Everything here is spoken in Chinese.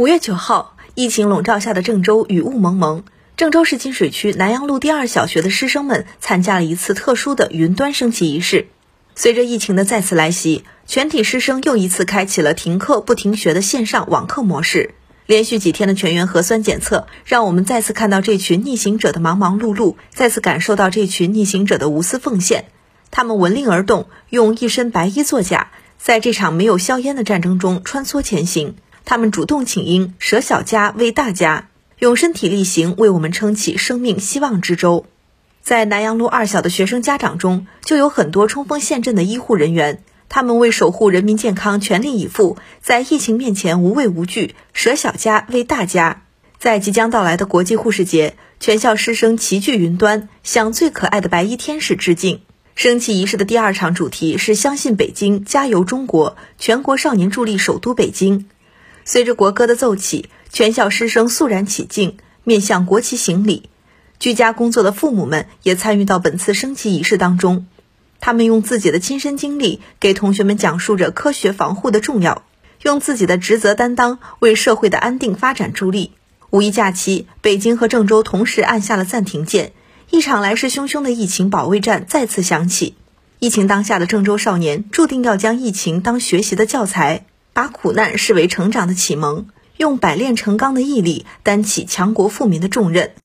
五月九号，疫情笼罩下的郑州雨雾蒙蒙。郑州市金水区南阳路第二小学的师生们参加了一次特殊的云端升旗仪式。随着疫情的再次来袭，全体师生又一次开启了停课不停学的线上网课模式。连续几天的全员核酸检测，让我们再次看到这群逆行者的忙忙碌碌，再次感受到这群逆行者的无私奉献。他们闻令而动，用一身白衣作甲，在这场没有硝烟的战争中穿梭前行。他们主动请缨，舍小家为大家，用身体力行为我们撑起生命希望之舟。在南阳路二小的学生家长中，就有很多冲锋陷阵的医护人员，他们为守护人民健康全力以赴，在疫情面前无畏无惧，舍小家为大家。在即将到来的国际护士节，全校师生齐聚云端，向最可爱的白衣天使致敬。升旗仪式的第二场主题是“相信北京，加油中国”，全国少年助力首都北京。随着国歌的奏起，全校师生肃然起敬，面向国旗行礼。居家工作的父母们也参与到本次升旗仪式当中，他们用自己的亲身经历给同学们讲述着科学防护的重要，用自己的职责担当为社会的安定发展助力。五一假期，北京和郑州同时按下了暂停键，一场来势汹汹的疫情保卫战再次响起。疫情当下的郑州少年注定要将疫情当学习的教材。把苦难视为成长的启蒙，用百炼成钢的毅力担起强国富民的重任。